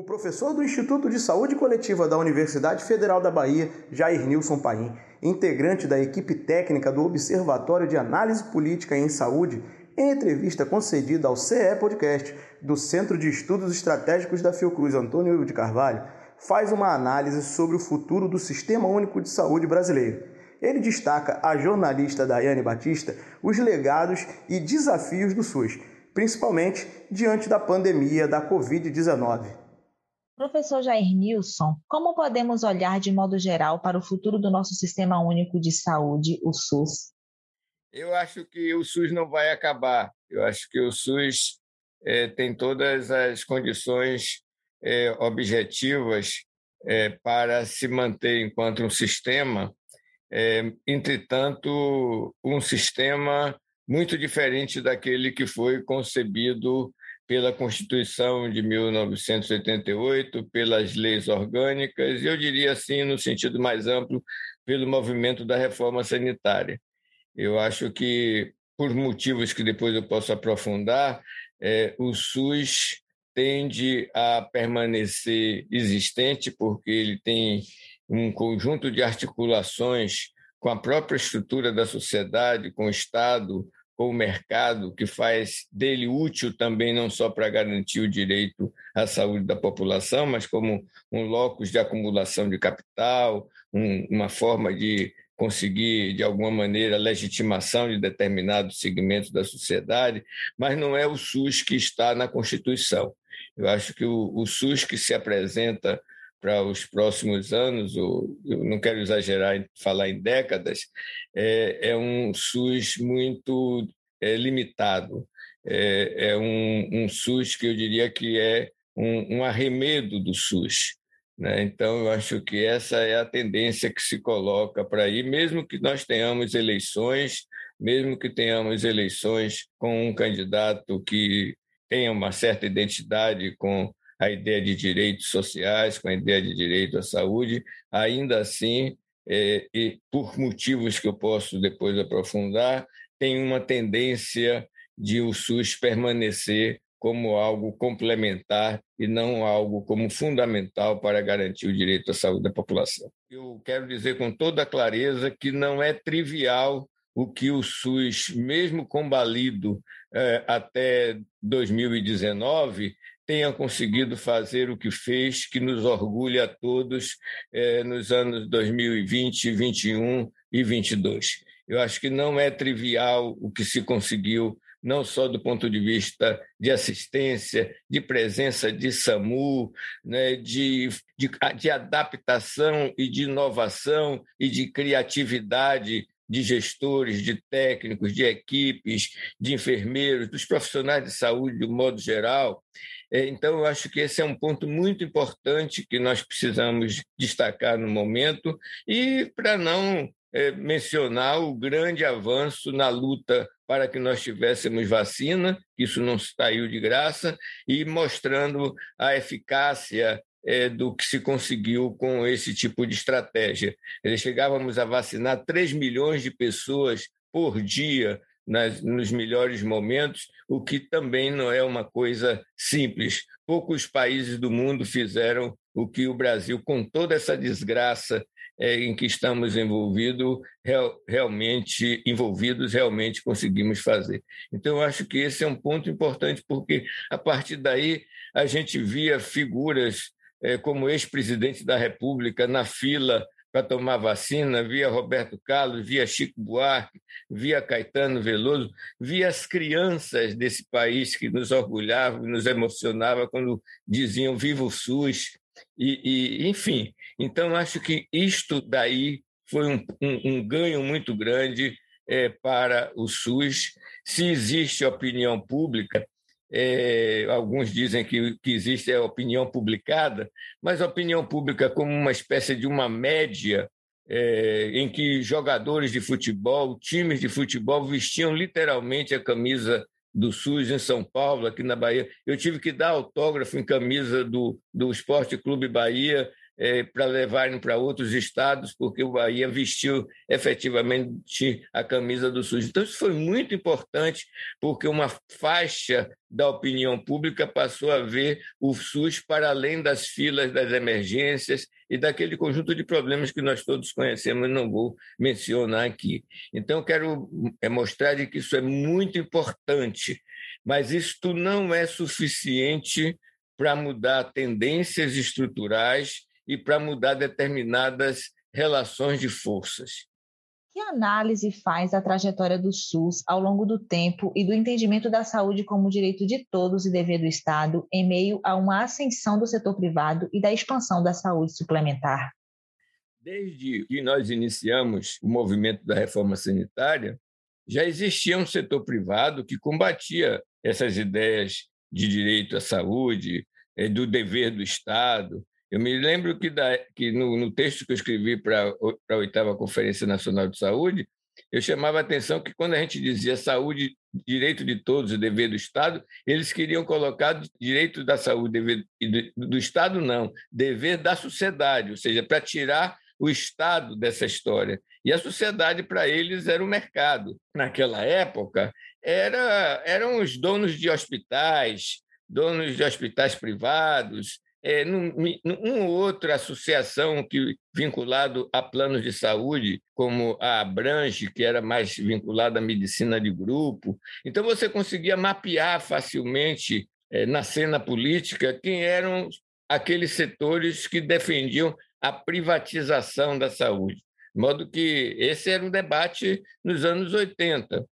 O professor do Instituto de Saúde Coletiva da Universidade Federal da Bahia, Jair Nilson Paim, integrante da equipe técnica do Observatório de Análise Política em Saúde, em entrevista concedida ao CE Podcast do Centro de Estudos Estratégicos da Fiocruz Antônio de Carvalho, faz uma análise sobre o futuro do Sistema Único de Saúde brasileiro. Ele destaca a jornalista Daiane Batista os legados e desafios do SUS, principalmente diante da pandemia da Covid-19. Professor Jair Nilson, como podemos olhar de modo geral para o futuro do nosso Sistema Único de Saúde, o SUS? Eu acho que o SUS não vai acabar. Eu acho que o SUS é, tem todas as condições é, objetivas é, para se manter enquanto um sistema. entretanto, um sistema muito diferente daquele que foi concebido pela Constituição de 1988, pelas leis orgânicas, e eu diria assim, no sentido mais amplo, pelo movimento da reforma sanitária. Eu acho que, por motivos que depois eu posso aprofundar, é, o SUS tende a permanecer existente, porque ele tem um conjunto de articulações com a própria estrutura da sociedade, com o Estado, com o mercado, que faz dele útil também não só para garantir o direito à saúde da população, mas como um locus de acumulação de capital, um, uma forma de conseguir, de alguma maneira, legitimação de determinados segmentos da sociedade, mas não é o SUS que está na Constituição. Eu acho que o, o SUS que se apresenta para os próximos anos, ou eu não quero exagerar em falar em décadas, é, é um SUS muito é, limitado. É, é um, um, SUS que eu diria que é um, um arremedo do SUS. Né? Então, eu acho que essa é a tendência que se coloca para aí, mesmo que nós tenhamos eleições, mesmo que tenhamos eleições com um candidato que tenha uma certa identidade com a ideia de direitos sociais, com a ideia de direito à saúde, ainda assim, é, e por motivos que eu posso depois aprofundar, tem uma tendência de o SUS permanecer como algo complementar e não algo como fundamental para garantir o direito à saúde da população. Eu quero dizer com toda clareza que não é trivial o que o SUS, mesmo combalido eh, até 2019, tenha conseguido fazer o que fez, que nos orgulha a todos eh, nos anos 2020, 2021 e 2022. Eu acho que não é trivial o que se conseguiu, não só do ponto de vista de assistência, de presença de SAMU, né, de, de, de adaptação e de inovação e de criatividade de gestores, de técnicos, de equipes, de enfermeiros, dos profissionais de saúde de um modo geral. É, então, eu acho que esse é um ponto muito importante que nós precisamos destacar no momento, e para não é, mencionar o grande avanço na luta para que nós tivéssemos vacina, isso não saiu de graça, e mostrando a eficácia é, do que se conseguiu com esse tipo de estratégia. Chegávamos a vacinar 3 milhões de pessoas por dia nas, nos melhores momentos, o que também não é uma coisa simples. Poucos países do mundo fizeram o que o Brasil, com toda essa desgraça é, em que estamos envolvido, real, realmente envolvidos, realmente conseguimos fazer. Então, eu acho que esse é um ponto importante, porque a partir daí a gente via figuras como ex-presidente da República na fila para tomar vacina, via Roberto Carlos, via Chico Buarque, via Caetano Veloso, via as crianças desse país que nos orgulhavam, nos emocionava quando diziam viva o SUS, e, e enfim. Então, acho que isto daí foi um, um, um ganho muito grande é, para o SUS. Se existe opinião pública, é, alguns dizem que, que existe a opinião publicada, mas a opinião pública como uma espécie de uma média é, em que jogadores de futebol, times de futebol vestiam literalmente a camisa do SUS em São Paulo, aqui na Bahia. Eu tive que dar autógrafo em camisa do, do Esporte Clube Bahia é, para levarem para outros estados, porque o Bahia vestiu efetivamente a camisa do SUS. Então, isso foi muito importante, porque uma faixa da opinião pública passou a ver o SUS para além das filas das emergências e daquele conjunto de problemas que nós todos conhecemos, não vou mencionar aqui. Então, quero é, mostrar que isso é muito importante, mas isto não é suficiente para mudar tendências estruturais e para mudar determinadas relações de forças. Que análise faz a trajetória do SUS ao longo do tempo e do entendimento da saúde como direito de todos e dever do Estado em meio a uma ascensão do setor privado e da expansão da saúde suplementar? Desde que nós iniciamos o movimento da reforma sanitária, já existia um setor privado que combatia essas ideias de direito à saúde, eh, do dever do Estado, eu me lembro que, da, que no, no, texto que eu escrevi para a oitava Conferência Nacional de Saúde, eu chamava a atenção que quando a gente dizia saúde, direito de todos e dever do Estado, eles queriam colocar direito da saúde dever, do Estado, não, dever da sociedade, ou seja, para tirar o Estado dessa história. E a sociedade, para eles, era o mercado. Naquela época, era, eram os donos de hospitais, donos de hospitais privados, é, num, num outra associação que vinculado a planos de saúde, como a Abrange, que era mais vinculada à medicina de grupo. Então, você conseguia mapear facilmente é, na cena política quem eram aqueles setores que defendiam a privatização da saúde. De modo que esse era um debate nos anos 80.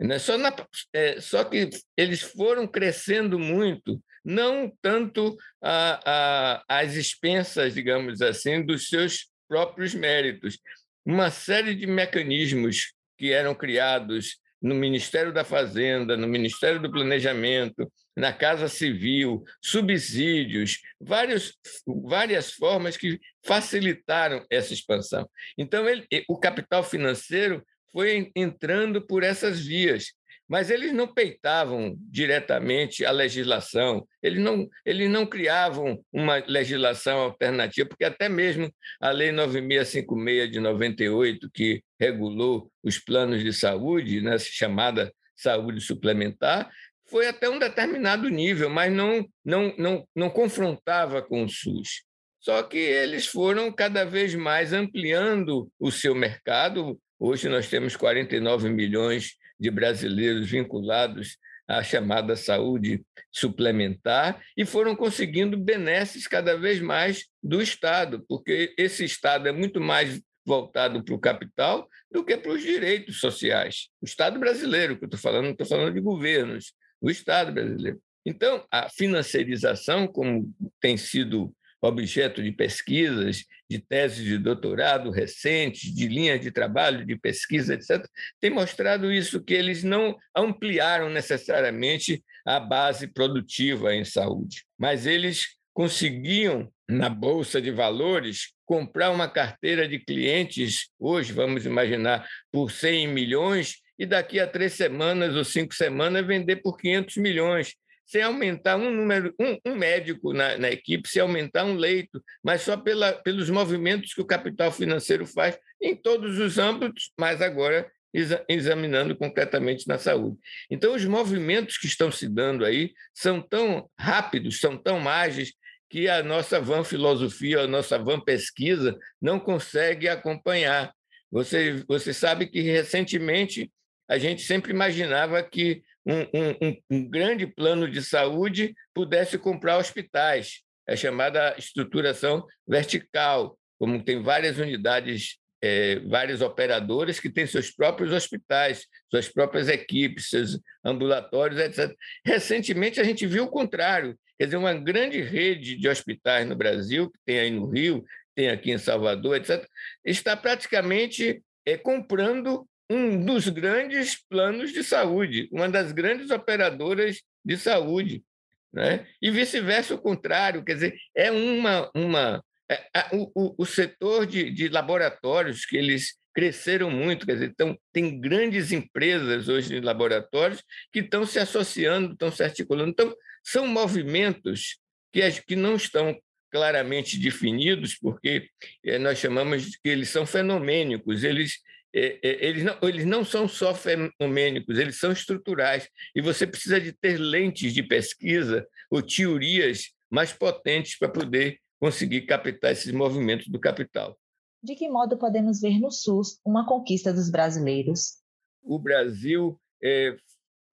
Né? Só, na, é, só que eles foram crescendo muito não tanto a, a, às expensas, digamos assim, dos seus próprios méritos. Uma série de mecanismos que eram criados no Ministério da Fazenda, no Ministério do Planejamento, na Casa Civil, subsídios, vários, várias formas que facilitaram essa expansão. Então, ele, o capital financeiro foi entrando por essas vias mas eles não peitavam diretamente a legislação, eles não, eles não criavam uma legislação alternativa, porque até mesmo a Lei 9656 de 98, que regulou os planos de saúde, né, chamada saúde suplementar, foi até um determinado nível, mas não, não, não, não confrontava com o SUS. Só que eles foram cada vez mais ampliando o seu mercado. Hoje nós temos 49 milhões de brasileiros vinculados à chamada saúde suplementar e foram conseguindo benesses cada vez mais do Estado, porque esse Estado é muito mais voltado para o capital do que para os direitos sociais. O Estado brasileiro, que eu estou falando, não estou falando de governos, o Estado brasileiro. Então, a financiarização, como tem sido objeto de pesquisas, de teses de doutorado recentes, de linhas de trabalho, de pesquisa, etc., tem mostrado isso, que eles não ampliaram necessariamente a base produtiva em saúde, mas eles conseguiam, na Bolsa de Valores, comprar uma carteira de clientes, hoje, vamos imaginar, por 100 milhões, e daqui a três semanas ou cinco semanas vender por 500 milhões sem aumentar um número, um, um médico na, na, equipe, sem aumentar um leito, mas só pela, pelos movimentos que o capital financeiro faz em todos os âmbitos, mas agora exa, examinando concretamente na saúde. Então, os movimentos que estão se dando aí são tão rápidos, são tão ágeis, que a nossa van filosofia, a nossa van pesquisa não consegue acompanhar. Você, você sabe que recentemente a gente sempre imaginava que um, um, um grande plano de saúde pudesse comprar hospitais, é chamada estruturação vertical, como tem várias unidades, é, várias operadoras que têm seus próprios hospitais, suas próprias equipes, seus ambulatórios, etc. Recentemente, a gente viu o contrário, quer dizer, uma grande rede de hospitais no Brasil, que tem aí no Rio, tem aqui em Salvador, etc., está praticamente é, comprando um dos grandes planos de saúde, uma das grandes operadoras de saúde. Né? E vice-versa, o contrário, quer dizer, é uma. uma é, é, o, o, setor de, de laboratórios, que eles cresceram muito, quer dizer, então, tem grandes empresas hoje de laboratórios que estão se associando, estão se articulando. Então, são movimentos que, que não estão claramente definidos, porque eh, nós chamamos de que eles são fenomênicos, eles, eles, não, eles não são só fenomênicos, eles são estruturais, e você precisa de ter lentes de pesquisa ou teorias mais potentes para poder conseguir captar esses movimentos do capital. De que modo podemos ver no SUS uma conquista dos brasileiros? O Brasil é,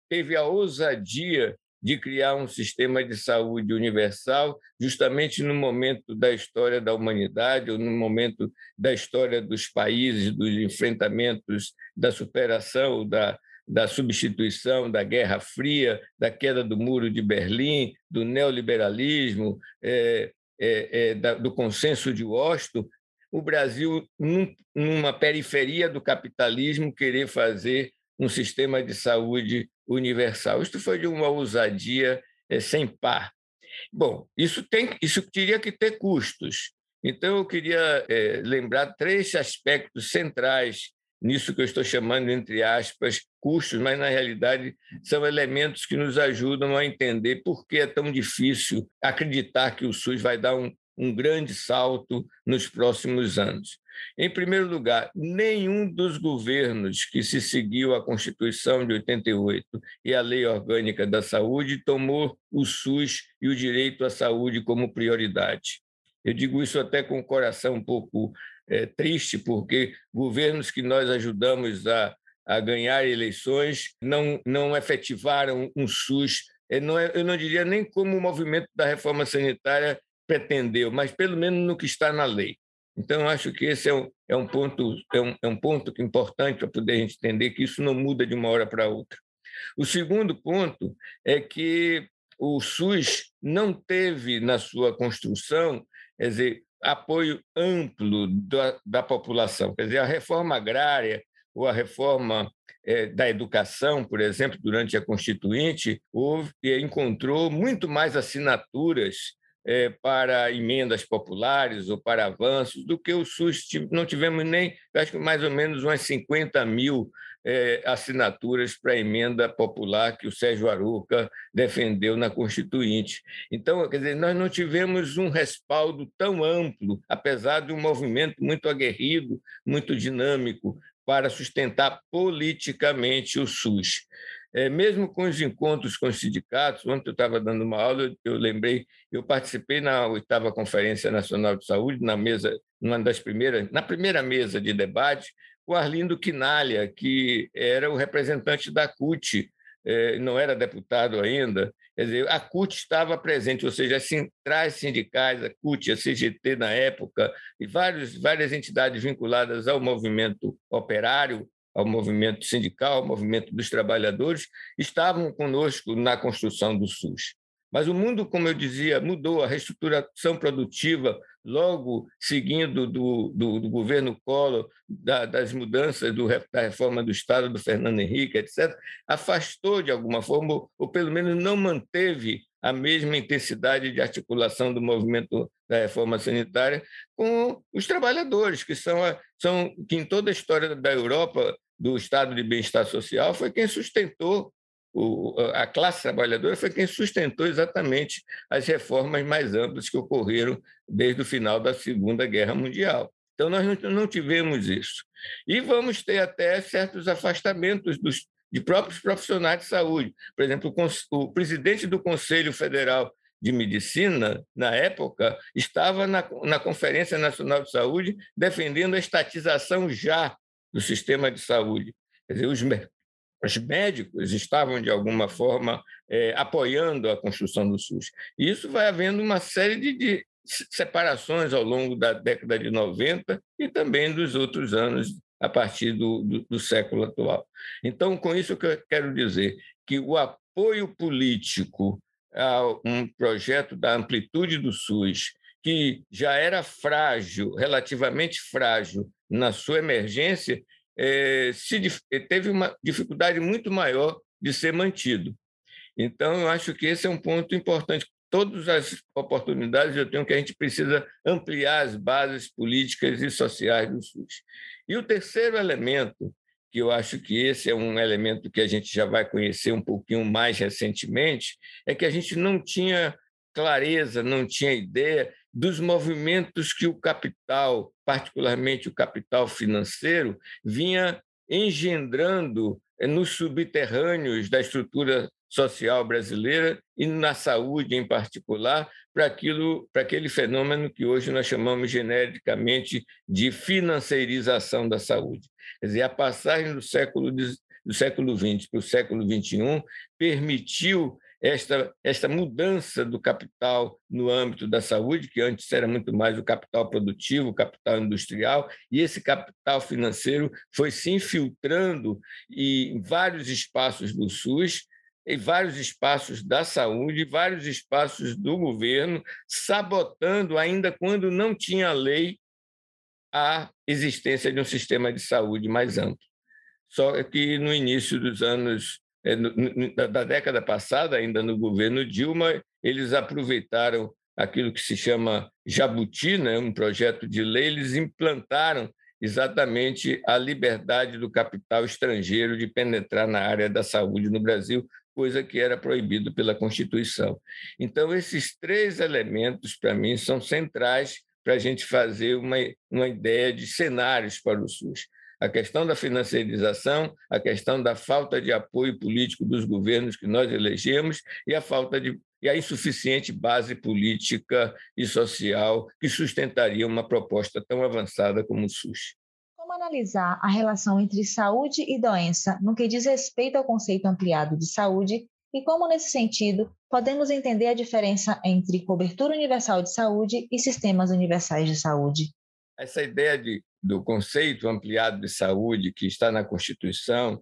teve a ousadia de criar um sistema de saúde universal, justamente no momento da história da humanidade, ou no momento da história dos países, dos enfrentamentos, da superação, da, da substituição, da Guerra Fria, da queda do Muro de Berlim, do neoliberalismo, é, é, é, da, do consenso de Washington, o Brasil, num, numa periferia do capitalismo, querer fazer um sistema de saúde universal. Isso foi de uma ousadia é, sem par. Bom, isso, tem, isso teria que ter custos. Então, eu queria é, lembrar três aspectos centrais nisso que eu estou chamando, entre aspas, custos, mas, na realidade, são elementos que nos ajudam a entender por que é tão difícil acreditar que o SUS vai dar um, um grande salto nos próximos anos. Em primeiro lugar, nenhum dos governos que se seguiu à Constituição de 88 e à Lei Orgânica da Saúde tomou o SUS e o direito à saúde como prioridade. Eu digo isso até com o coração um pouco é, triste, porque governos que nós ajudamos a, a ganhar eleições não, não efetivaram um SUS, eu não, é, eu não diria nem como o movimento da reforma sanitária pretendeu, mas pelo menos no que está na lei. Então, acho que esse é um, é um ponto é um, é um ponto importante para poder a gente entender que isso não muda de uma hora para outra. O segundo ponto é que o SUS não teve na sua construção, quer dizer, apoio amplo da, da população. Quer dizer, a reforma agrária ou a reforma é, da educação, por exemplo, durante a Constituinte, houve, encontrou muito mais assinaturas é, para emendas populares ou para avanços do que o SUS. Não tivemos nem, acho que mais ou menos umas 50 mil é, assinaturas para a emenda popular que o Sérgio Aruca defendeu na Constituinte. Então, quer dizer, nós não tivemos um respaldo tão amplo, apesar de um movimento muito aguerrido, muito dinâmico, para sustentar politicamente o SUS. É, mesmo com os encontros com os sindicatos, ontem eu estava dando uma aula, eu lembrei, eu participei na oitava Conferência Nacional de Saúde, na mesa, uma das primeiras, na primeira mesa de debate, o Arlindo Quinalha, que era o representante da CUT, é, não era deputado ainda, quer dizer, a CUT estava presente, ou seja, as centrais sindicais, a CUT, a CGT na época, e vários, várias entidades vinculadas ao movimento operário, ao movimento sindical, ao movimento dos trabalhadores, estavam conosco na construção do SUS. Mas o mundo, como eu dizia, mudou, a reestruturação produtiva, logo seguindo do, do, do governo Collor, da, das mudanças do, da reforma do Estado, do Fernando Henrique, etc., afastou de alguma forma, ou pelo menos não manteve a mesma intensidade de articulação do movimento da reforma sanitária com os trabalhadores, que são, a, são que em toda a história da Europa do estado de bem-estar social foi quem sustentou o, a classe trabalhadora foi quem sustentou exatamente as reformas mais amplas que ocorreram desde o final da Segunda Guerra Mundial. Então, nós não tivemos isso. E vamos ter até certos afastamentos dos, de próprios profissionais de saúde. Por exemplo, o, o presidente do Conselho Federal de Medicina, na época, estava na, na Conferência Nacional de Saúde defendendo a estatização já do sistema de saúde. Quer dizer, os, os médicos estavam, de alguma forma, é, apoiando a construção do SUS. E isso vai havendo uma série de, de separações ao longo da década de 90 e também dos outros anos a partir do, do, do, século atual. Então, com isso que eu quero dizer que o apoio político a um projeto da amplitude do SUS, que já era frágil, relativamente frágil na sua emergência, é, se, teve uma dificuldade muito maior de ser mantido. Então, eu acho que esse é um ponto importante. Todas as oportunidades eu tenho que a gente precisa ampliar as bases políticas e sociais do SUS. E o terceiro elemento, que eu acho que esse é um elemento que a gente já vai conhecer um pouquinho mais recentemente, é que a gente não tinha clareza, não tinha ideia dos movimentos que o capital, particularmente o capital financeiro, vinha engendrando eh, nos subterrâneos da estrutura social brasileira e na saúde em particular para aquilo para aquele fenômeno que hoje nós chamamos genericamente de financeirização da saúde. Quer dizer, a passagem do século do século XX para o século XXI permitiu esta, esta mudança do capital no âmbito da saúde, que antes era muito mais o capital produtivo, o capital industrial, e esse capital financeiro foi se infiltrando em vários espaços do SUS, em vários espaços da saúde, vários espaços do governo, sabotando, ainda quando não tinha lei, a existência de um sistema de saúde mais amplo. Só que no início dos anos da década passada, ainda no governo Dilma, eles aproveitaram aquilo que se chama Jabuti, né, um projeto de lei, eles implantaram exatamente a liberdade do capital estrangeiro de penetrar na área da saúde no Brasil, coisa que era proibido pela Constituição. Então, esses três elementos, para mim, são centrais para a gente fazer uma, uma ideia de cenários para o SUS a questão da financiarização, a questão da falta de apoio político dos governos que nós elegemos e a falta de e a insuficiente base política e social que sustentaria uma proposta tão avançada como o SUS. Como analisar a relação entre saúde e doença no que diz respeito ao conceito ampliado de saúde e como, nesse sentido, podemos entender a diferença entre cobertura universal de saúde e sistemas universais de saúde? Essa ideia de do conceito ampliado de saúde que está na Constituição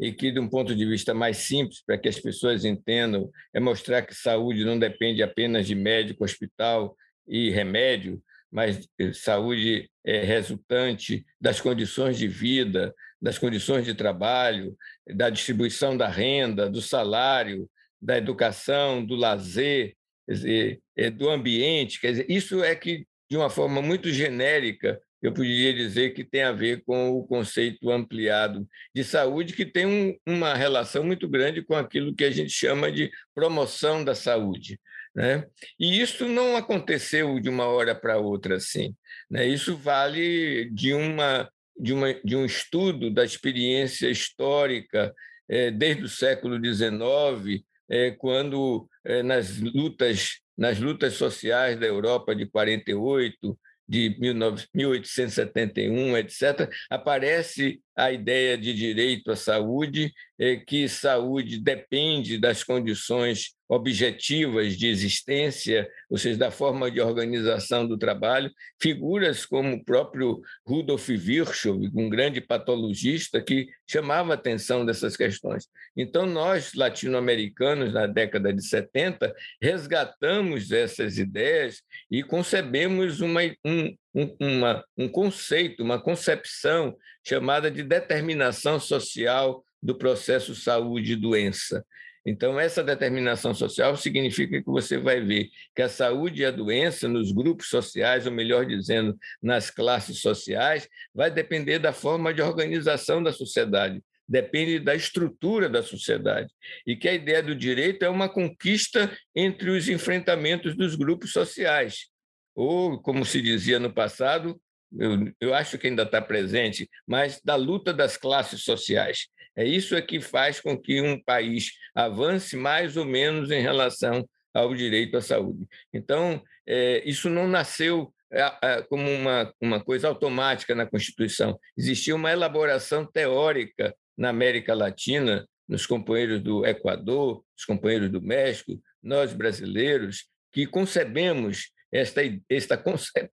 e que, de um ponto de vista mais simples, para que as pessoas entendam, é mostrar que saúde não depende apenas de médico, hospital e remédio, mas saúde é resultante das condições de vida, das condições de trabalho, da distribuição da renda, do salário, da educação, do lazer, dizer, é do ambiente. Quer dizer, isso é que, de uma forma muito genérica, eu poderia dizer que tem a ver com o conceito ampliado de saúde, que tem um, uma relação muito grande com aquilo que a gente chama de promoção da saúde. Né? E isso não aconteceu de uma hora para outra assim. Né? Isso vale de, uma, de, uma, de um estudo da experiência histórica é, desde o século XIX, é, quando é, nas lutas nas lutas sociais da Europa de 48, de 1871, etc., aparece a ideia de direito à saúde, é que saúde depende das condições objetivas de existência, ou seja, da forma de organização do trabalho. Figuras como o próprio Rudolf Virchow, um grande patologista que chamava atenção dessas questões. Então, nós, latino-americanos, na década de 70, resgatamos essas ideias e concebemos uma, um, um, uma, um conceito, uma concepção chamada de determinação social do processo saúde doença. Então, essa determinação social significa que você vai ver que a saúde e a doença nos grupos sociais, ou melhor dizendo, nas classes sociais, vai depender da forma de organização da sociedade, depende da estrutura da sociedade. E que a ideia do direito é uma conquista entre os enfrentamentos dos grupos sociais. Ou, como se dizia no passado, eu, eu acho que ainda está presente, mas da luta das classes sociais. É isso é que faz com que um país avance mais ou menos em relação ao direito à saúde. Então, é, isso não nasceu é, é, como uma, uma coisa automática na Constituição. Existia uma elaboração teórica na América Latina, nos companheiros do Equador, os companheiros do México, nós brasileiros, que concebemos esta, esta,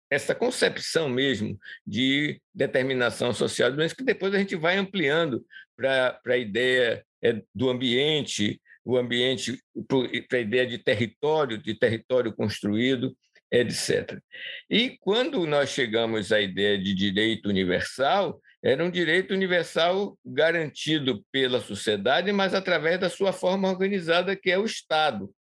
esta concepção mesmo de determinação social, mas que depois a gente vai ampliando para a ideia é, do ambiente, o ambiente para a ideia de território, de território construído, etc. E quando nós chegamos à ideia de direito universal, era um direito universal garantido pela sociedade, mas através da sua forma organizada, que é o Estado.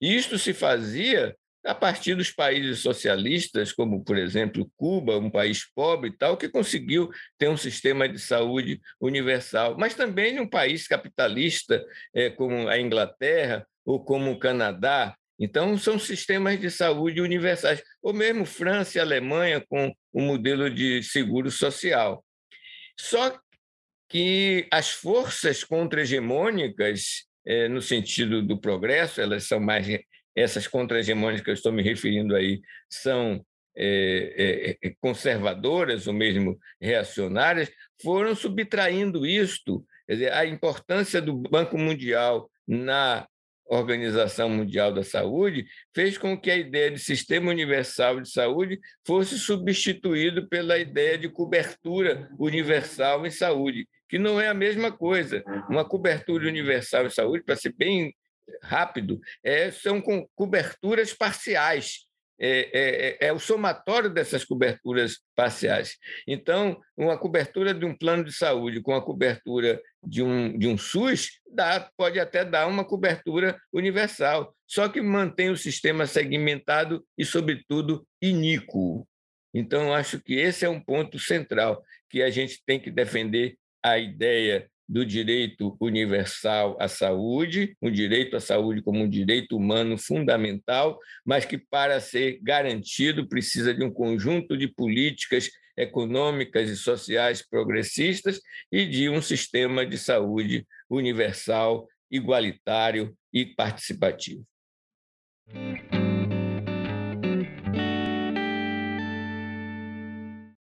Isto se fazia a partir dos países socialistas, como, por exemplo, Cuba, um país pobre e tal, que conseguiu ter um sistema de saúde universal, mas também um país capitalista, é, como a Inglaterra ou como o Canadá, Então, são sistemas de saúde universais, ou mesmo França e Alemanha com o modelo de seguro social. Só que as forças contra-hegemônicas, é, no sentido do progresso, elas são mais. Essas contra-hegemônicas que eu estou me referindo aí são é, é, conservadoras ou mesmo reacionárias, foram subtraindo isto. Dizer, a importância do Banco Mundial na Organização Mundial da Saúde fez com que a ideia de sistema universal de saúde fosse substituído pela ideia de cobertura universal em saúde, que não é a mesma coisa. Uma cobertura universal em saúde, para ser bem rápido, é, são com coberturas parciais é, é, é, é, o somatório dessas coberturas parciais. Então, uma cobertura de um plano de saúde com a cobertura de um, de um SUS dá, pode até dar uma cobertura universal, só que mantém o sistema segmentado e, sobretudo, iníquo. Então, acho que esse é um ponto central que a gente tem que defender a ideia do direito universal à saúde, um direito à saúde como um direito humano fundamental, mas que, para ser garantido, precisa de um conjunto de políticas econômicas e sociais progressistas e de um sistema de saúde universal, igualitário e participativo.